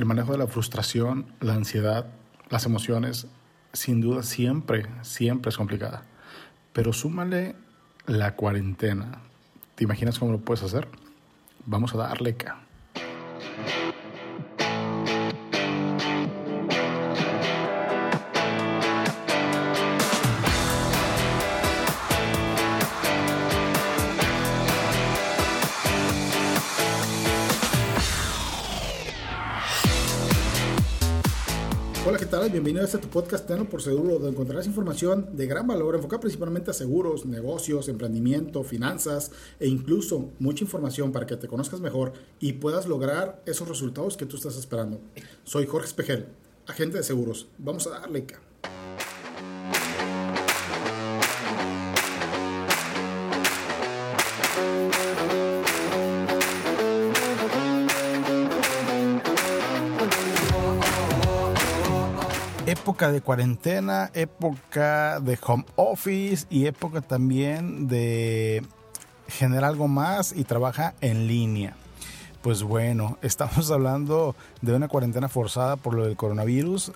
El manejo de la frustración, la ansiedad, las emociones, sin duda siempre, siempre es complicada. Pero súmale la cuarentena. ¿Te imaginas cómo lo puedes hacer? Vamos a darle acá. Hola, ¿qué tal? Bienvenido a tu podcast Teno por Seguro, donde encontrarás información de gran valor enfocada principalmente a seguros, negocios, emprendimiento, finanzas e incluso mucha información para que te conozcas mejor y puedas lograr esos resultados que tú estás esperando. Soy Jorge Espejel, agente de seguros. Vamos a darle época de cuarentena, época de home office y época también de generar algo más y trabaja en línea. Pues bueno, estamos hablando de una cuarentena forzada por lo del coronavirus.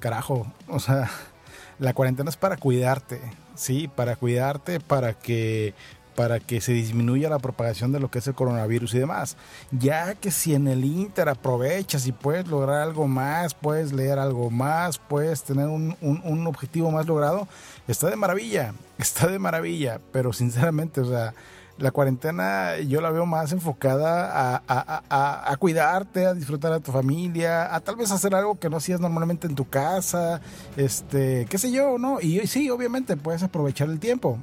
Carajo, o sea, la cuarentena es para cuidarte, ¿sí? Para cuidarte, para que para que se disminuya la propagación de lo que es el coronavirus y demás. Ya que si en el Inter aprovechas y puedes lograr algo más, puedes leer algo más, puedes tener un, objetivo más logrado, está de maravilla, está de maravilla, pero sinceramente, o sea, la cuarentena yo la veo más enfocada a, a, cuidarte, a disfrutar a tu familia, a tal vez hacer algo que no hacías normalmente en tu casa, este, qué sé yo, ¿no? Y sí, obviamente puedes aprovechar el tiempo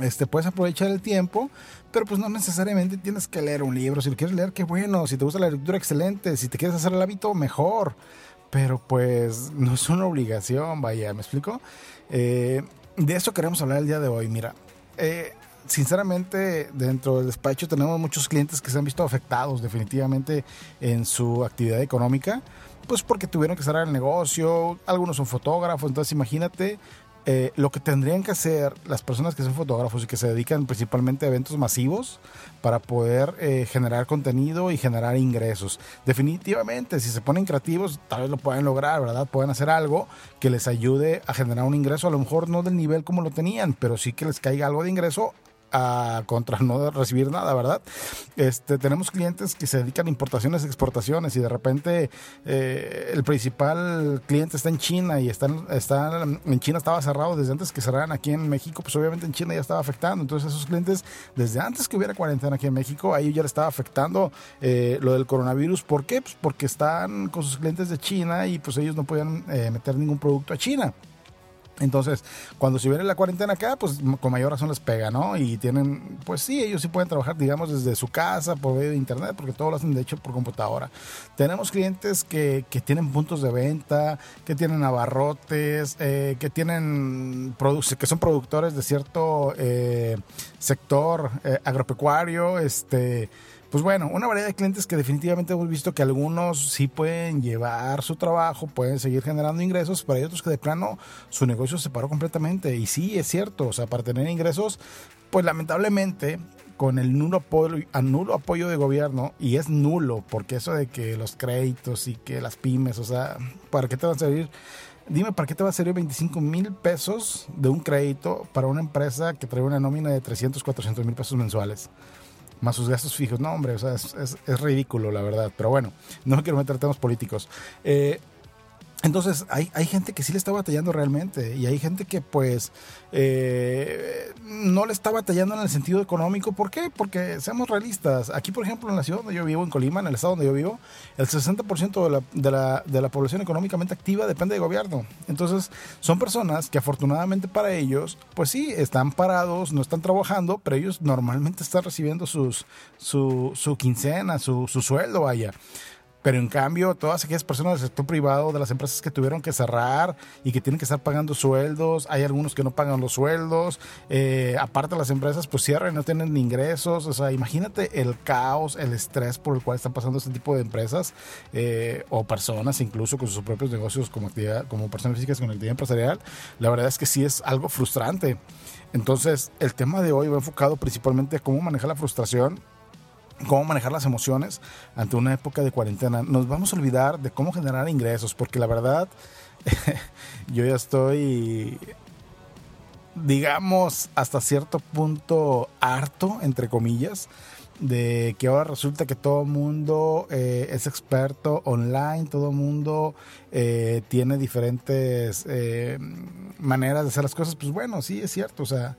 este, puedes aprovechar el tiempo, pero pues no necesariamente tienes que leer un libro. Si lo quieres leer, qué bueno. Si te gusta la lectura, excelente. Si te quieres hacer el hábito, mejor. Pero pues no es una obligación, vaya, ¿me explico? Eh, de eso queremos hablar el día de hoy. Mira, eh, sinceramente dentro del despacho tenemos muchos clientes que se han visto afectados definitivamente en su actividad económica, pues porque tuvieron que cerrar el negocio, algunos son fotógrafos, entonces imagínate eh, lo que tendrían que hacer las personas que son fotógrafos y que se dedican principalmente a eventos masivos para poder eh, generar contenido y generar ingresos. Definitivamente, si se ponen creativos, tal vez lo pueden lograr, ¿verdad? Pueden hacer algo que les ayude a generar un ingreso, a lo mejor no del nivel como lo tenían, pero sí que les caiga algo de ingreso a contra no recibir nada, ¿verdad? Este, tenemos clientes que se dedican a importaciones y exportaciones y de repente eh, el principal cliente está en China y están, están, en China estaba cerrado desde antes que cerraran aquí en México, pues obviamente en China ya estaba afectando. Entonces esos clientes, desde antes que hubiera cuarentena aquí en México, a ellos ya le estaba afectando eh, lo del coronavirus. ¿Por qué? Pues porque están con sus clientes de China y pues ellos no podían eh, meter ningún producto a China. Entonces, cuando se viene la cuarentena acá, pues con mayor razón les pega, ¿no? Y tienen, pues sí, ellos sí pueden trabajar, digamos, desde su casa, por medio de internet, porque todo lo hacen de hecho por computadora. Tenemos clientes que, que tienen puntos de venta, que tienen abarrotes, eh, que tienen que son productores de cierto eh, sector eh, agropecuario, este pues bueno, una variedad de clientes que definitivamente hemos visto que algunos sí pueden llevar su trabajo, pueden seguir generando ingresos, pero hay otros que de plano su negocio se paró completamente. Y sí, es cierto, o sea, para tener ingresos, pues lamentablemente con el nulo apoyo, nulo apoyo de gobierno, y es nulo, porque eso de que los créditos y que las pymes, o sea, ¿para qué te van a servir? Dime, ¿para qué te va a servir 25 mil pesos de un crédito para una empresa que trae una nómina de 300, 400 mil pesos mensuales? Más sus gastos fijos. No, hombre, o sea, es, es, ridículo, la verdad. Pero bueno, no quiero meter temas políticos. Eh, entonces, hay, hay gente que sí le está batallando realmente y hay gente que pues eh, no le está batallando en el sentido económico. ¿Por qué? Porque seamos realistas. Aquí, por ejemplo, en la ciudad donde yo vivo, en Colima, en el estado donde yo vivo, el 60% de la, de, la, de la población económicamente activa depende del gobierno. Entonces, son personas que afortunadamente para ellos, pues sí, están parados, no están trabajando, pero ellos normalmente están recibiendo sus, su, su quincena, su, su sueldo, vaya. Pero en cambio, todas aquellas personas del sector privado, de las empresas que tuvieron que cerrar y que tienen que estar pagando sueldos, hay algunos que no pagan los sueldos, eh, aparte las empresas pues cierran y no tienen ni ingresos, o sea, imagínate el caos, el estrés por el cual están pasando este tipo de empresas eh, o personas incluso con sus propios negocios como, actividad, como personas físicas con actividad empresarial, la verdad es que sí es algo frustrante. Entonces, el tema de hoy va enfocado principalmente a cómo manejar la frustración cómo manejar las emociones ante una época de cuarentena. Nos vamos a olvidar de cómo generar ingresos, porque la verdad, yo ya estoy, digamos, hasta cierto punto harto, entre comillas, de que ahora resulta que todo mundo eh, es experto online, todo mundo eh, tiene diferentes eh, maneras de hacer las cosas. Pues bueno, sí, es cierto, o sea,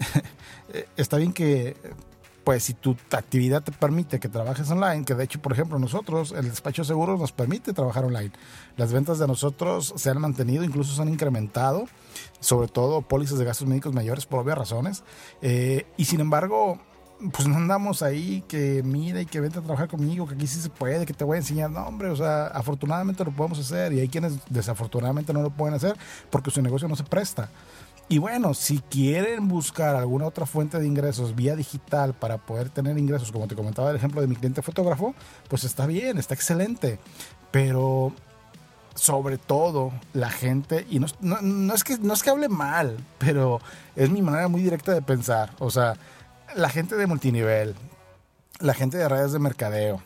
está bien que pues si tu actividad te permite que trabajes online, que de hecho, por ejemplo, nosotros, el despacho de seguros nos permite trabajar online. Las ventas de nosotros se han mantenido, incluso se han incrementado, sobre todo pólizas de gastos médicos mayores por obvias razones. Eh, y sin embargo, pues no andamos ahí que mira y que vente a trabajar conmigo, que aquí sí se puede, que te voy a enseñar. No, hombre, o sea, afortunadamente lo podemos hacer y hay quienes desafortunadamente no lo pueden hacer porque su negocio no se presta. Y bueno, si quieren buscar alguna otra fuente de ingresos vía digital para poder tener ingresos, como te comentaba el ejemplo de mi cliente fotógrafo, pues está bien, está excelente. Pero sobre todo la gente, y no, es que, no es que hable mal, pero es mi manera muy directa de pensar. O sea, la gente de multinivel, la gente de redes de mercadeo,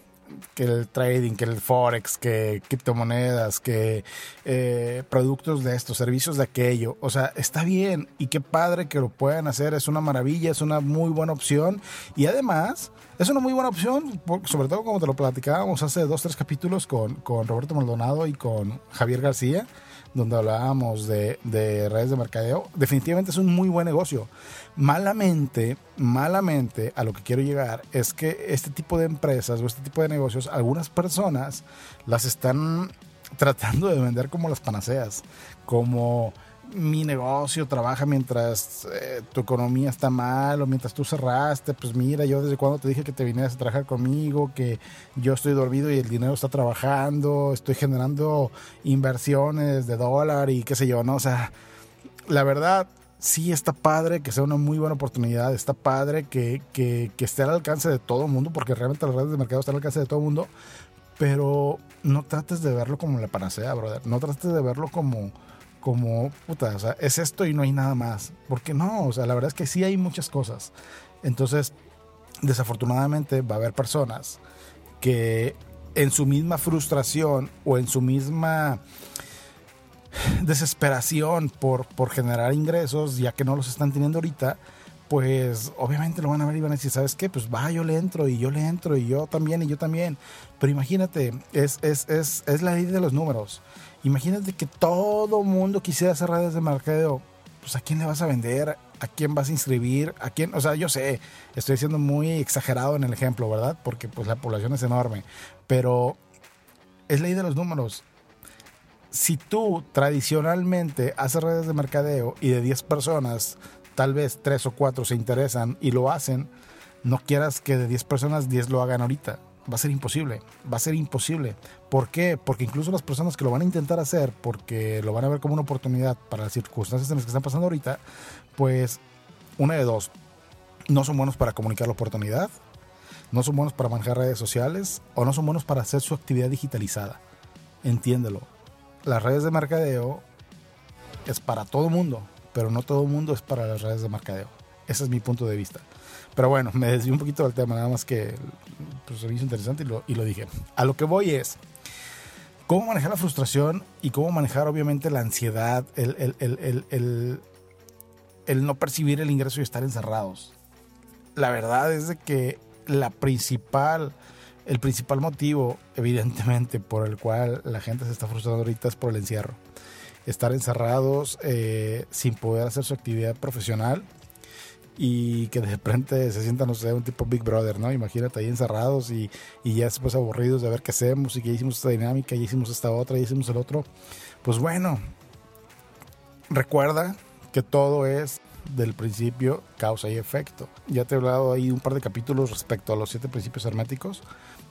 que el trading, que el forex, que criptomonedas, que eh, productos de esto, servicios de aquello. O sea, está bien y qué padre que lo puedan hacer, es una maravilla, es una muy buena opción y además es una muy buena opción, sobre todo como te lo platicábamos hace dos, tres capítulos con, con Roberto Maldonado y con Javier García donde hablábamos de, de, redes de mercadeo, definitivamente es un muy buen negocio. Malamente, malamente, a lo que quiero llegar es que este tipo de empresas o este tipo de negocios, algunas personas las están tratando de vender como las panaceas, como mi negocio trabaja mientras eh, tu economía está mal o mientras tú cerraste, pues mira, yo desde cuando te dije que te vinieras a trabajar conmigo, que yo estoy dormido y el dinero está trabajando, estoy generando inversiones de dólar y qué sé yo, ¿no? O sea, la verdad, sí está padre que sea una muy buena oportunidad, está padre que, que, que esté al alcance de todo el mundo, porque realmente las redes de mercado están al alcance de todo el mundo, pero no trates de verlo como la panacea, brother, no trates de verlo como como, puta, o sea, es esto y no hay nada más. Porque no, o sea, la verdad es que sí hay muchas cosas. Entonces, desafortunadamente va a haber personas que en su misma frustración o en su misma desesperación por, por generar ingresos, ya que no los están teniendo ahorita, pues obviamente lo van a ver y van a decir, ¿sabes qué? Pues va, yo le entro y yo le entro y yo también y yo también. Pero imagínate, es, es, es, es la ley de los números. Imagínate que todo mundo quisiera hacer redes de mercadeo. Pues a quién le vas a vender, a quién vas a inscribir, a quién, o sea, yo sé, estoy siendo muy exagerado en el ejemplo, ¿verdad? Porque pues la población es enorme, pero es ley de los números. Si tú tradicionalmente haces redes de mercadeo y de 10 personas, tal vez 3 o 4 se interesan y lo hacen, no quieras que de 10 personas 10 lo hagan ahorita va a ser imposible, va a ser imposible. ¿Por qué? Porque incluso las personas que lo van a intentar hacer, porque lo van a ver como una oportunidad para las circunstancias en las que están pasando ahorita, pues una de dos, no son buenos para comunicar la oportunidad, no son buenos para manejar redes sociales o no son buenos para hacer su actividad digitalizada. Entiéndelo. Las redes de mercadeo es para todo mundo, pero no todo mundo es para las redes de mercadeo. Ese es mi punto de vista. Pero bueno, me desvié un poquito del tema, nada más que pues, se hizo interesante y lo, dije. A lo que voy es cómo manejar la frustración y cómo manejar obviamente la ansiedad, el, el, el, el, el no percibir el ingreso y estar encerrados. La verdad es de que la principal, el principal motivo, evidentemente, por el cual la gente se está frustrando ahorita es por el encierro. Estar encerrados eh, sin poder hacer su actividad profesional y que de repente se sientan, no sé, un tipo Big Brother, ¿no? Imagínate ahí encerrados y, y ya después aburridos de ver qué hacemos y que hicimos esta dinámica, ya hicimos esta otra, ya hicimos el otro. Pues bueno, recuerda que todo es del principio causa y efecto. Ya te he hablado ahí un par de capítulos respecto a los siete principios herméticos.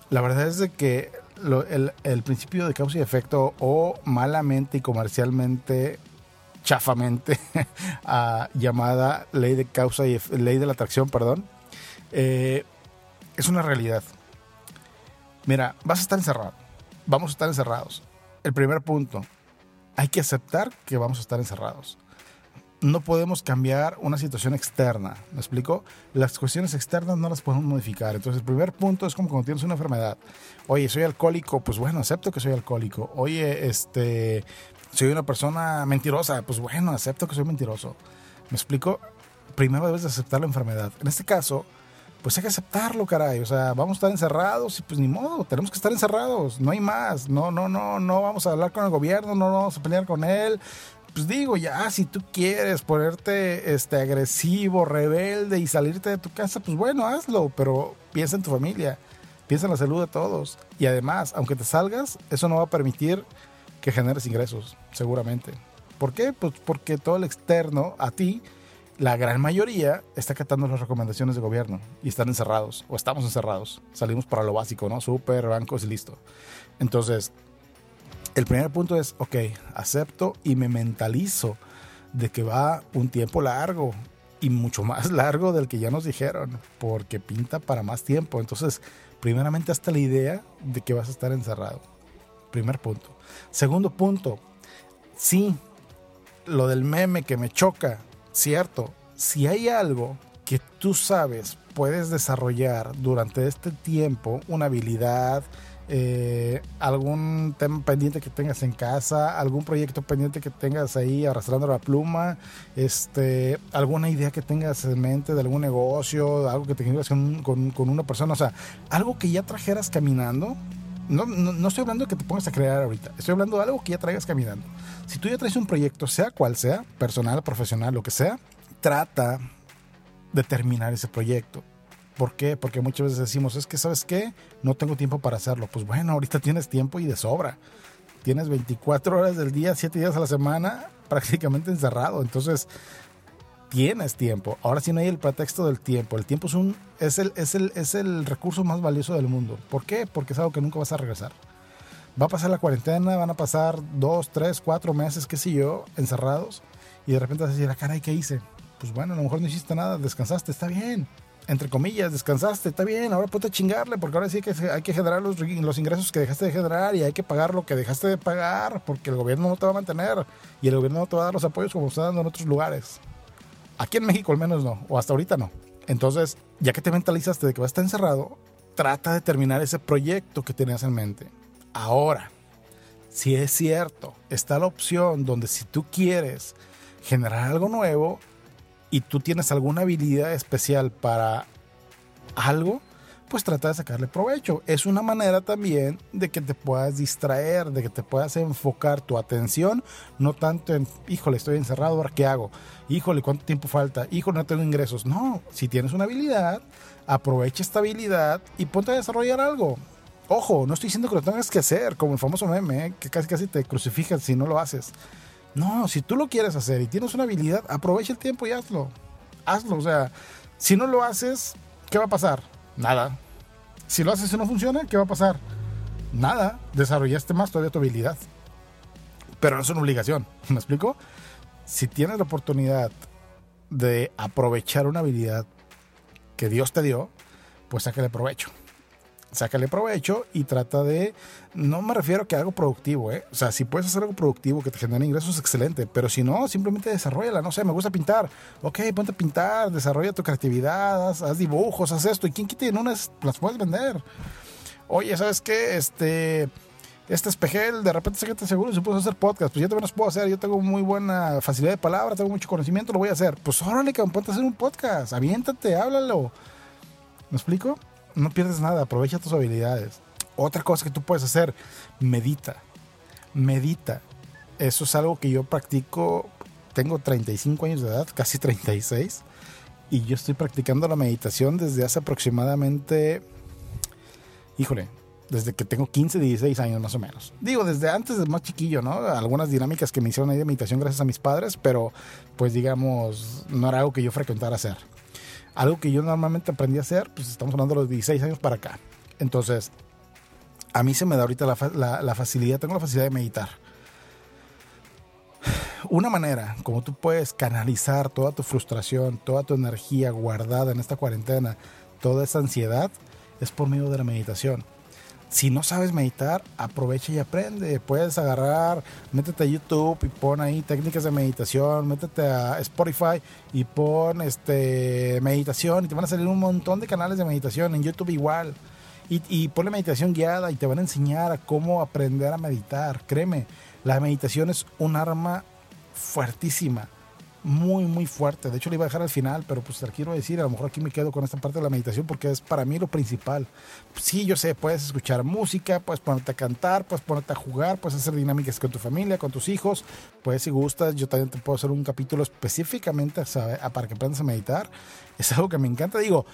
La verdad es de que el, el principio de causa y efecto o malamente y comercialmente chafamente llamada ley de causa y ley de la atracción, perdón, eh, es una realidad. Mira, vas a estar encerrado. Vamos a estar encerrados. El primer punto, hay que aceptar que vamos a estar encerrados. No podemos cambiar una situación externa. ¿Me explico? Las cuestiones externas no las podemos modificar. Entonces, el primer punto es como cuando tienes una enfermedad. Oye, soy alcohólico, pues bueno, acepto que soy alcohólico. Oye, este, soy una persona mentirosa, pues bueno, acepto que soy mentiroso. ¿Me explico? Primero debes de aceptar la enfermedad. En este caso, pues hay que aceptarlo, caray. O sea, vamos a estar encerrados y pues ni modo, tenemos que estar encerrados. No hay más. No, no, no, no vamos a hablar con el gobierno, no vamos a pelear con él pues digo, ya, si tú quieres ponerte este, agresivo, rebelde y salirte de tu casa, pues bueno, hazlo, pero piensa en tu familia, piensa en la salud de todos. Y además, aunque te salgas, eso no va a permitir que generes ingresos, seguramente. ¿Por qué? Pues porque todo el externo a ti, la gran mayoría, está acatando las recomendaciones del gobierno y están encerrados, o estamos encerrados. Salimos para lo básico, ¿no? Súper, bancos y listo. Entonces, el primer punto es, ok, acepto y me mentalizo de que va un tiempo largo y mucho más largo del que ya nos dijeron, porque pinta para más tiempo. Entonces, primeramente hasta la idea de que vas a estar encerrado. Primer punto. Segundo punto, sí, lo del meme que me choca, cierto, si hay algo que tú sabes puedes desarrollar durante este tiempo, una habilidad, eh, algún tema pendiente que tengas en casa, algún proyecto pendiente que tengas ahí arrastrando la pluma, este, alguna idea que tengas en mente de algún negocio, algo que tengas con, con, una persona, o sea, algo que ya trajeras caminando. No, no, estoy hablando de que te pongas a crear ahorita, estoy hablando de algo que ya traigas caminando. Si tú ya traes un proyecto, sea cual sea, personal, profesional, lo que sea, trata de terminar ese proyecto ¿Por qué? Porque muchas veces decimos, es que, ¿sabes qué? No tengo tiempo para hacerlo. Pues bueno, ahorita tienes tiempo y de sobra. Tienes 24 horas del día, 7 días a la semana prácticamente encerrado. Entonces, tienes tiempo. Ahora sí no hay el pretexto del tiempo. El tiempo es, un, es, el, es, el, es el recurso más valioso del mundo. ¿Por qué? Porque es algo que nunca vas a regresar. Va a pasar la cuarentena, van a pasar dos, tres, cuatro meses, qué sé yo, encerrados. Y de repente vas a decir, ah, caray, ¿qué hice? Pues bueno, a lo mejor no hiciste nada, descansaste, está bien entre comillas, descansaste, está bien, ahora ponte a chingarle, porque ahora sí que hay que generar los, los, ingresos que dejaste de generar y hay que pagar lo que dejaste de pagar, porque el gobierno no te va a mantener y el gobierno no te va a dar los apoyos como está dando en otros lugares. Aquí en México al menos no, o hasta ahorita no. Entonces, ya que te mentalizaste de que vas a estar encerrado, trata de terminar ese proyecto que tenías en mente. Ahora, si es cierto, está la opción donde si tú quieres generar algo nuevo, y tú tienes alguna habilidad especial para algo, pues trata de sacarle provecho. Es una manera también de que te puedas distraer, de que te puedas enfocar tu atención, no tanto en, híjole, estoy encerrado, ahora qué hago, híjole, cuánto tiempo falta, híjole, no tengo ingresos. No, si tienes una habilidad, aprovecha esta habilidad y ponte a desarrollar algo. Ojo, no estoy diciendo que lo tengas que hacer, como el famoso meme, ¿eh? que casi casi te crucifican si no lo haces. No, si tú lo quieres hacer y tienes una habilidad, aprovecha el tiempo y hazlo. Hazlo, o sea, si no lo haces, ¿qué va a pasar? Nada. Si lo haces y no funciona, ¿qué va a pasar? Nada. Desarrollaste más todavía tu habilidad. Pero no es una obligación. ¿Me explico? Si tienes la oportunidad de aprovechar una habilidad que Dios te dio, pues sácale provecho sácale provecho y trata de, no me refiero a que algo productivo, ¿eh? O sea, si puedes hacer algo productivo que te genere ingresos, excelente, pero si no, simplemente desarrolla, no sé, me gusta pintar, ok, ponte a pintar, desarrolla tu creatividad, haz, dibujos, haz esto, y quien quite en unas las puedes vender. Oye, ¿sabes qué? Este, este espejel, de repente te seguro si puedes hacer podcast, pues yo también los puedo hacer, yo tengo muy buena facilidad de palabra, tengo mucho conocimiento, lo voy a hacer. Pues órale, que ponte a hacer un podcast, aviéntate, háblalo. ¿Me explico? No pierdes nada, aprovecha tus habilidades. Otra cosa que tú puedes hacer, medita. Medita. Eso es algo que yo practico, tengo 35 años de edad, casi 36, y yo estoy practicando la meditación desde hace aproximadamente, híjole, desde que tengo 15, 16 años más o menos. Digo, desde antes de más chiquillo, ¿no? Algunas dinámicas que me hicieron ahí de meditación gracias a mis padres, pero pues digamos, no era algo que yo frecuentara hacer algo que yo normalmente aprendí a hacer, pues estamos hablando de los 16 años para acá. Entonces, a mí se me da ahorita la, la, facilidad, tengo la facilidad de meditar. Una manera como tú puedes canalizar toda tu frustración, toda tu energía guardada en esta cuarentena, toda esa ansiedad, es por medio de la meditación. Si no sabes meditar, aprovecha y aprende. Puedes agarrar, métete a YouTube y pon ahí técnicas de meditación, métete a Spotify y pon este meditación y te van a salir un montón de canales de meditación en YouTube igual. Y, y ponle meditación guiada y te van a enseñar a cómo aprender a meditar. Créeme, la meditación es un arma fuertísima muy, muy fuerte. De hecho, le iba a dejar al final, pero pues te quiero decir, a lo mejor aquí me quedo con esta parte de la meditación porque es para mí lo principal. Sí, yo sé, puedes escuchar música, puedes ponerte a cantar, puedes ponerte a jugar, puedes hacer dinámicas con tu familia, con tus hijos, puedes si gustas, yo también te puedo hacer un capítulo específicamente para que aprendas a meditar. Es algo que me encanta. Digo,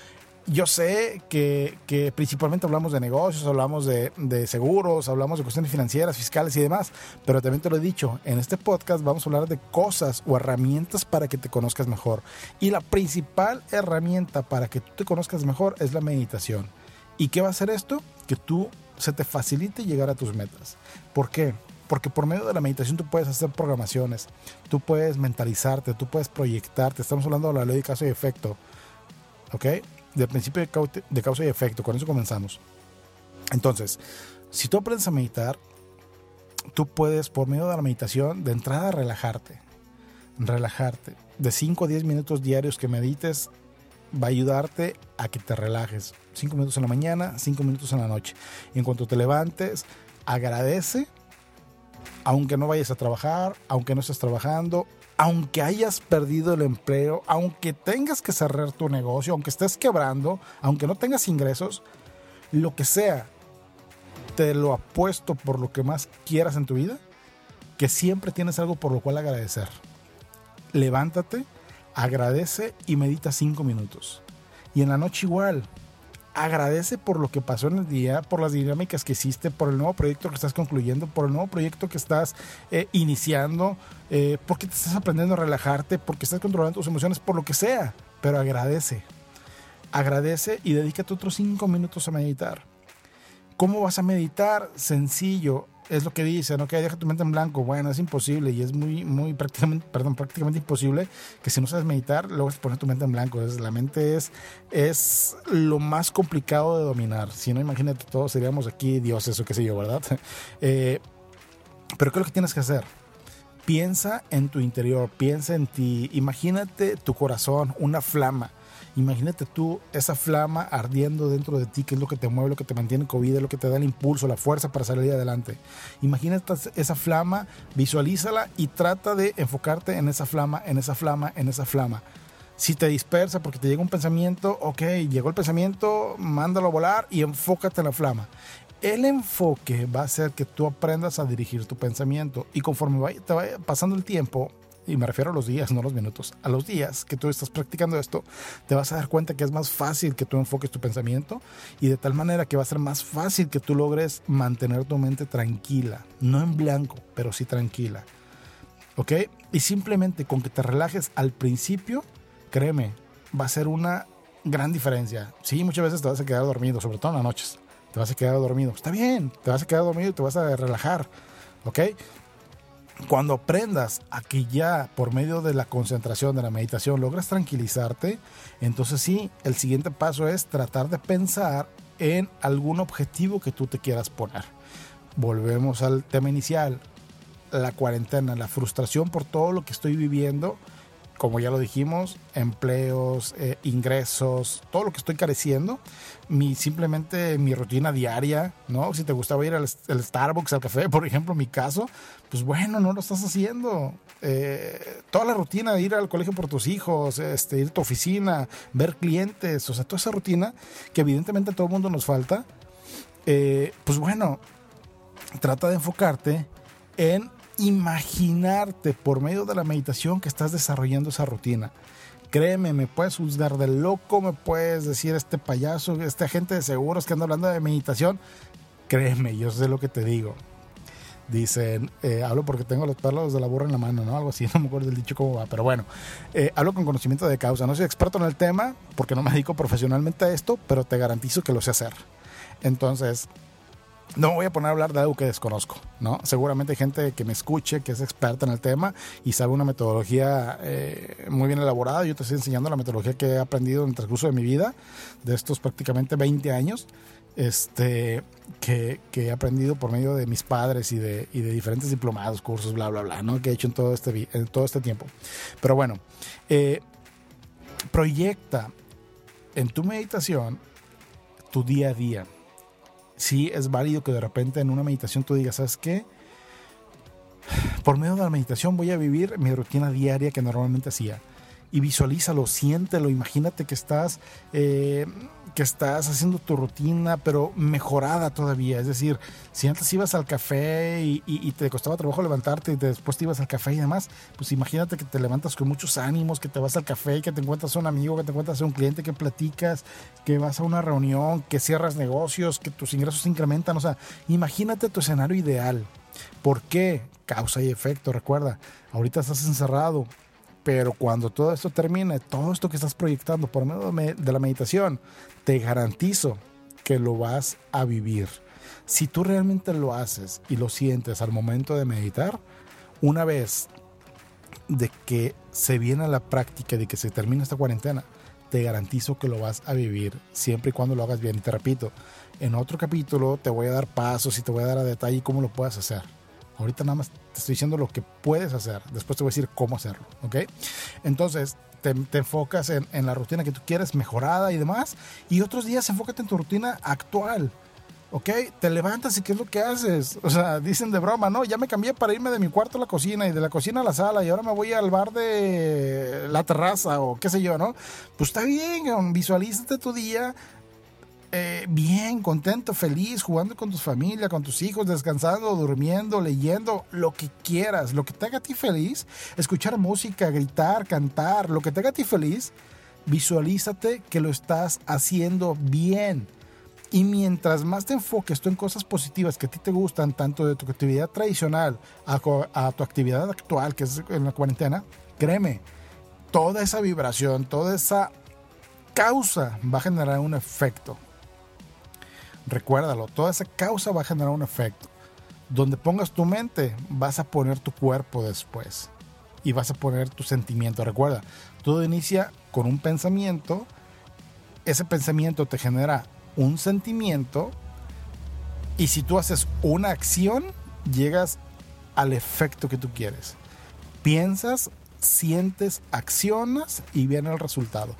yo sé que, principalmente hablamos de negocios, hablamos de, seguros, hablamos de cuestiones financieras, fiscales y demás, pero también te lo he dicho, en este podcast vamos a hablar de cosas o herramientas para que te conozcas mejor. Y la principal herramienta para que tú te conozcas mejor es la meditación. ¿Y qué va a hacer esto? Que tú se te facilite llegar a tus metas. ¿Por qué? Porque por medio de la meditación tú puedes hacer programaciones, tú puedes mentalizarte, tú puedes proyectarte. Estamos hablando de la ley de caso y efecto. ¿Ok? Del principio de causa y efecto. Con eso comenzamos. Entonces, si tú aprendes a meditar, tú puedes, por medio de la meditación, de entrada relajarte. Relajarte. De 5 a 10 minutos diarios que medites, va a ayudarte a que te relajes. 5 minutos en la mañana, 5 minutos en la noche. Y en cuanto te levantes, agradece, aunque no vayas a trabajar, aunque no estés trabajando, aunque hayas perdido el empleo, aunque tengas que cerrar tu negocio, aunque estés quebrando, aunque no tengas ingresos, lo que sea, te lo apuesto por lo que más quieras en tu vida, que siempre tienes algo por lo cual agradecer. Levántate, agradece y medita cinco minutos. Y en la noche igual, agradece por lo que pasó en el día, por las dinámicas que hiciste, por el nuevo proyecto que estás concluyendo, por el nuevo proyecto que estás eh, iniciando, eh, porque te estás aprendiendo a relajarte, porque estás controlando tus emociones, por lo que sea, pero agradece. Agradece y dedícate otros cinco minutos a meditar. ¿Cómo vas a meditar? Sencillo, es lo que dicen, ok, deja tu mente en blanco. Bueno, es imposible y es muy, muy prácticamente, perdón, prácticamente imposible que si no sabes meditar, logres poner tu mente en blanco. Es, la mente es, es lo más complicado de dominar. Si no, imagínate, todos seríamos aquí dioses o qué sé yo, ¿verdad? Eh, pero ¿qué es lo que tienes que hacer? Piensa en tu interior, piensa en ti, imagínate tu corazón, una flama Imagínate tú esa flama ardiendo dentro de ti, que es lo que te mueve, lo que te mantiene con vida, lo que te da el impulso, la fuerza para salir adelante. Imagínate esa flama, visualízala y trata de enfocarte en esa flama, en esa flama, en esa flama. Si te dispersa porque te llega un pensamiento, ok, llegó el pensamiento, mándalo a volar y enfócate en la flama. El enfoque va a hacer que tú aprendas a dirigir tu pensamiento y conforme te vaya pasando el tiempo, y me refiero a los días, no a los minutos, a los días que tú estás practicando esto, te vas a dar cuenta que es más fácil que tú enfoques tu pensamiento y de tal manera que va a ser más fácil que tú logres mantener tu mente tranquila, no en blanco, pero sí tranquila. ¿Ok? Y simplemente con que te relajes al principio, créeme, va a ser una gran diferencia. Sí, muchas veces te vas a quedar dormido, sobre todo en las noches. Te vas a quedar dormido. Está bien, te vas a quedar dormido y te vas a relajar. ¿Ok? Cuando aprendas a que ya por medio de la concentración, de la meditación, logras tranquilizarte, entonces sí, el siguiente paso es tratar de pensar en algún objetivo que tú te quieras poner. Volvemos al tema inicial, la cuarentena, la frustración por todo lo que estoy viviendo como ya lo dijimos, empleos, eh, ingresos, todo lo que estoy careciendo, mi, simplemente mi rutina diaria, ¿no? Si te gustaba ir al, Starbucks, al café, por ejemplo, en mi caso, pues bueno, no lo estás haciendo. Eh, toda la rutina de ir al colegio por tus hijos, este, ir a tu oficina, ver clientes, o sea, toda esa rutina que evidentemente a todo el mundo nos falta, eh, pues bueno, trata de enfocarte en imaginarte por medio de la meditación que estás desarrollando esa rutina. Créeme, me puedes juzgar de loco, me puedes decir este payaso, este agente de seguros que anda hablando de meditación. Créeme, yo sé lo que te digo. Dicen, eh, hablo porque tengo los perlos de la burra en la mano, ¿no? Algo así, no me acuerdo del dicho cómo va, pero bueno, eh, hablo con conocimiento de causa. No soy experto en el tema porque no me dedico profesionalmente a esto, pero te garantizo que lo sé hacer. Entonces, no voy a poner a hablar de algo que desconozco, ¿no? Seguramente hay gente que me escuche, que es experta en el tema y sabe una metodología eh, muy bien elaborada. Yo te estoy enseñando la metodología que he aprendido en el transcurso de mi vida, de estos prácticamente 20 años. este, que, he aprendido por medio de mis padres y de, y de, diferentes diplomados, cursos, bla, bla, bla, ¿no? Que he hecho en todo este, en todo este tiempo. Pero bueno, eh, proyecta en tu meditación tu día a día. Sí es válido que de repente en una meditación tú digas, ¿sabes qué? Por medio de la meditación voy a vivir mi rutina diaria que normalmente hacía. Y visualízalo, siéntelo, imagínate que estás eh, que estás haciendo tu rutina, pero mejorada todavía. Es decir, si antes ibas al café y, te costaba trabajo levantarte y después te ibas al café y demás, pues imagínate que te levantas con muchos ánimos, que te vas al café, que te encuentras a un amigo, que te encuentras a un cliente, que platicas, que vas a una reunión, que cierras negocios, que tus ingresos se incrementan. O sea, imagínate tu escenario ideal. ¿Por qué? Causa y efecto, recuerda. Ahorita estás encerrado, pero cuando todo esto termine, todo esto que estás proyectando por medio de la meditación, te garantizo que lo vas a vivir. Si tú realmente lo haces y lo sientes al momento de meditar, una vez de que se viene a la práctica, de que se termina esta cuarentena, te garantizo que lo vas a vivir siempre y cuando lo hagas bien. Y te repito, en otro capítulo te voy a dar pasos y te voy a dar a detalle cómo lo puedes hacer. Ahorita nada más te estoy diciendo lo que puedes hacer. Después te voy a decir cómo hacerlo. ¿Ok? Entonces, te, enfocas en, la rutina que tú quieres, mejorada y demás. Y otros días enfócate en tu rutina actual. ¿ok? Te levantas y ¿qué es lo que haces? O sea, dicen de broma, no, ya me cambié para irme de mi cuarto a la cocina y de la cocina a la sala y ahora me voy al bar de la terraza o qué sé yo, ¿no? Pues está bien, visualízate tu día, eh, bien, contento, feliz, jugando con tu familia, con tus hijos, descansando, durmiendo, leyendo, lo que quieras, lo que te haga a ti feliz, escuchar música, gritar, cantar, lo que te haga a ti feliz, visualízate que lo estás haciendo bien. Y mientras más te enfoques tú en cosas positivas que a ti te gustan, tanto de tu actividad tradicional a, a tu actividad actual, que es en la cuarentena, créeme, toda esa vibración, toda esa causa va a generar un efecto. Recuérdalo, toda esa causa va a generar un efecto. Donde pongas tu mente, vas a poner tu cuerpo después. Y vas a poner tu sentimiento. Recuerda, todo inicia con un pensamiento. Ese pensamiento te genera un sentimiento. Y si tú haces una acción, llegas al efecto que tú quieres. Piensas, sientes, accionas y viene el resultado.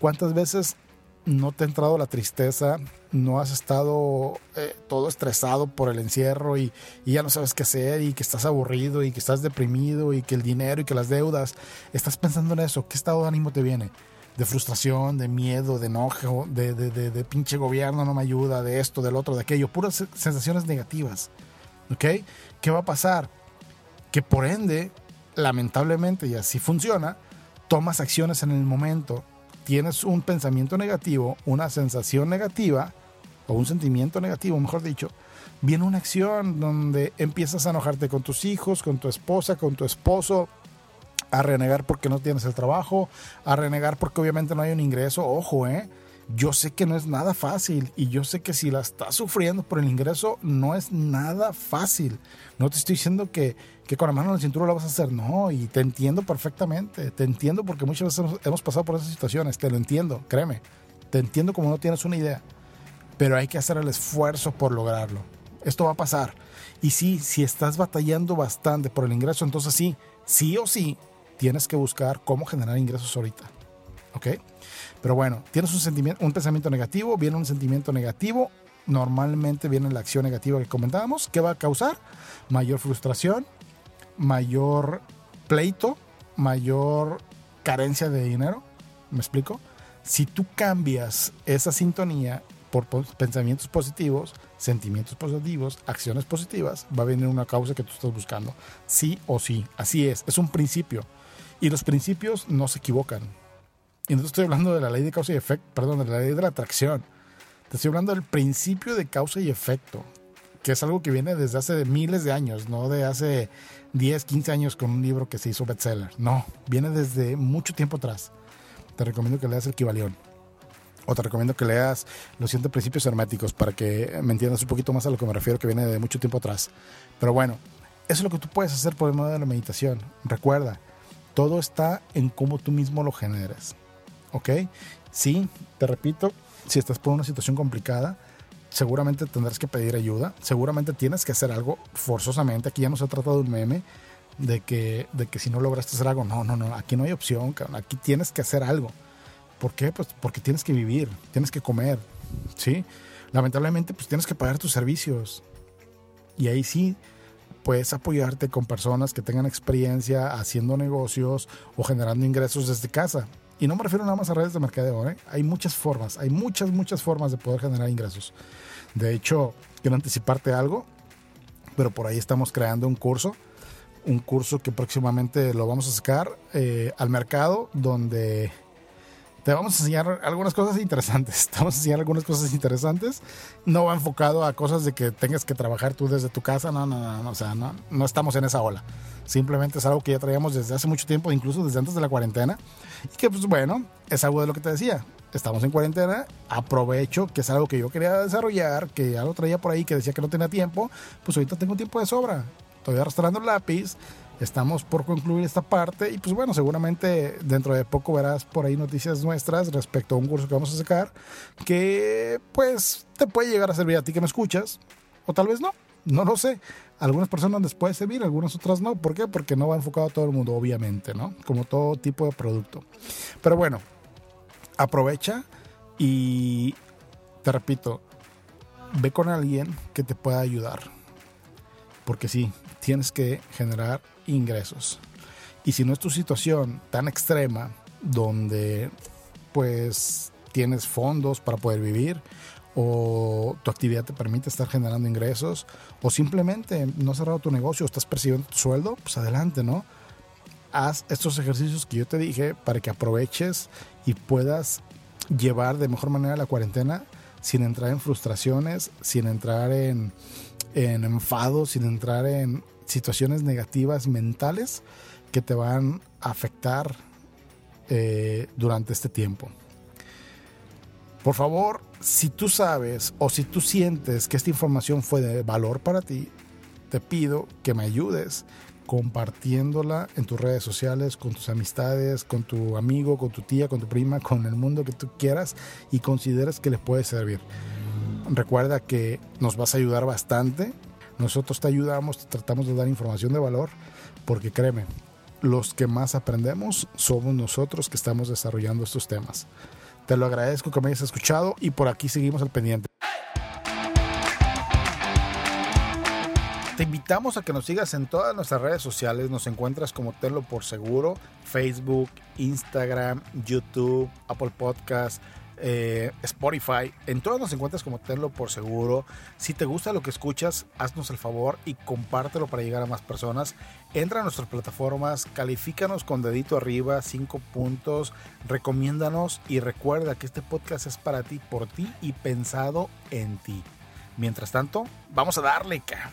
¿Cuántas veces no te ha entrado la tristeza, no has estado eh, todo estresado por el encierro y, ya no sabes qué hacer y que estás aburrido y que estás deprimido y que el dinero y que las deudas, estás pensando en eso, ¿qué estado de ánimo te viene? De frustración, de miedo, de enojo, de, de, pinche gobierno no me ayuda, de esto, del otro, de aquello, puras sensaciones negativas. ¿Ok? ¿Qué va a pasar? Que por ende, lamentablemente, y así funciona, tomas acciones en el momento tienes un pensamiento negativo, una sensación negativa, o un sentimiento negativo, mejor dicho, viene una acción donde empiezas a enojarte con tus hijos, con tu esposa, con tu esposo, a renegar porque no tienes el trabajo, a renegar porque obviamente no hay un ingreso. Ojo, ¿eh? Yo sé que no es nada fácil y yo sé que si la estás sufriendo por el ingreso no es nada fácil. No te estoy diciendo que, que con la mano en la cintura lo vas a hacer, no, y te entiendo perfectamente, te entiendo porque muchas veces hemos, hemos pasado por esas situaciones, te lo entiendo, créeme, te entiendo como no tienes una idea, pero hay que hacer el esfuerzo por lograrlo. Esto va a pasar. Y sí, si estás batallando bastante por el ingreso, entonces sí, sí o sí, tienes que buscar cómo generar ingresos ahorita. ¿Ok? Pero bueno, tienes un, sentimiento, un pensamiento negativo, viene un sentimiento negativo, normalmente viene la acción negativa que comentábamos. ¿Qué va a causar? Mayor frustración, mayor pleito, mayor carencia de dinero. ¿Me explico? Si tú cambias esa sintonía por pensamientos positivos, sentimientos positivos, acciones positivas, va a venir una causa que tú estás buscando. Sí o sí. Así es. Es un principio. Y los principios no se equivocan. Y no estoy hablando de la ley de causa y efecto, perdón, de la ley de la atracción. Te estoy hablando del principio de causa y efecto, que es algo que viene desde hace miles de años, no de hace 10, 15 años con un libro que se hizo bestseller. No, viene desde mucho tiempo atrás. Te recomiendo que leas el Kibalión. O te recomiendo que leas los siete principios herméticos para que me entiendas un poquito más a lo que me refiero, que viene de mucho tiempo atrás. Pero bueno, eso es lo que tú puedes hacer por el modo de la meditación. Recuerda, todo está en cómo tú mismo lo generes. ¿Ok? Sí, te repito, si estás por una situación complicada, seguramente tendrás que pedir ayuda, seguramente tienes que hacer algo forzosamente. Aquí ya no se trata de un meme de que, de que si no lograste hacer algo, no, no, no, aquí no hay opción, aquí tienes que hacer algo. ¿Por qué? Pues porque tienes que vivir, tienes que comer, ¿sí? Lamentablemente, pues tienes que pagar tus servicios. Y ahí sí puedes apoyarte con personas que tengan experiencia haciendo negocios o generando ingresos desde casa. Y no me refiero nada más a redes de mercadeo, ¿eh? hay muchas formas, hay muchas, muchas formas de poder generar ingresos. De hecho, quiero anticiparte algo, pero por ahí estamos creando un curso, un curso que próximamente lo vamos a sacar eh, al mercado, donde te vamos a enseñar algunas cosas interesantes. Te vamos a enseñar algunas cosas interesantes. No va enfocado a cosas de que tengas que trabajar tú desde tu casa. No, no, no, o sea, no, no estamos en esa ola. Simplemente es algo que ya traíamos desde hace mucho tiempo, incluso desde antes de la cuarentena. Y que, pues bueno, es algo de lo que te decía. Estamos en cuarentena, aprovecho que es algo que yo quería desarrollar, que ya lo traía por ahí, que decía que no tenía tiempo. Pues ahorita tengo tiempo de sobra. Estoy arrastrando el lápiz estamos por concluir esta parte y pues bueno, seguramente dentro de poco verás por ahí noticias nuestras respecto a un curso que vamos a sacar que pues te puede llegar a servir a ti que me escuchas o tal vez no, no lo sé. Algunas personas les puede servir, algunas otras no. ¿Por qué? Porque no va enfocado a todo el mundo, obviamente, ¿no? Como todo tipo de producto. Pero bueno, aprovecha y te repito, ve con alguien que te pueda ayudar. Porque sí, tienes que generar ingresos. Y si no es tu situación tan extrema, donde pues tienes fondos para poder vivir, o tu actividad te permite estar generando ingresos, o simplemente no has cerrado tu negocio, estás percibiendo tu sueldo, pues adelante, ¿no? Haz estos ejercicios que yo te dije para que aproveches y puedas llevar de mejor manera la cuarentena sin entrar en frustraciones, sin entrar en, en enfados, sin entrar en situaciones negativas mentales que te van a afectar eh, durante este tiempo. Por favor, si tú sabes o si tú sientes que esta información fue de valor para ti, te pido que me ayudes compartiéndola en tus redes sociales, con tus amistades, con tu amigo, con tu tía, con tu prima, con el mundo que tú quieras y consideres que les puede servir. Recuerda que nos vas a ayudar bastante nosotros te ayudamos, te tratamos de dar información de valor, porque créeme, los que más aprendemos somos nosotros que estamos desarrollando estos temas. Te lo agradezco que me hayas escuchado y por aquí seguimos al pendiente. Te invitamos a que nos sigas en todas nuestras redes sociales. Nos encuentras como Tenlo por Seguro, Facebook, Instagram, YouTube, Apple Podcast eh, Spotify. En todas nos encuentras como Tenlo por seguro. Si te gusta lo que escuchas, haznos el favor y compártelo para llegar a más personas. Entra a nuestras plataformas, califícanos con dedito arriba, 5 puntos, recomiéndanos y recuerda que este podcast es para ti, por ti y pensado en ti. Mientras tanto, vamos a darle, cara.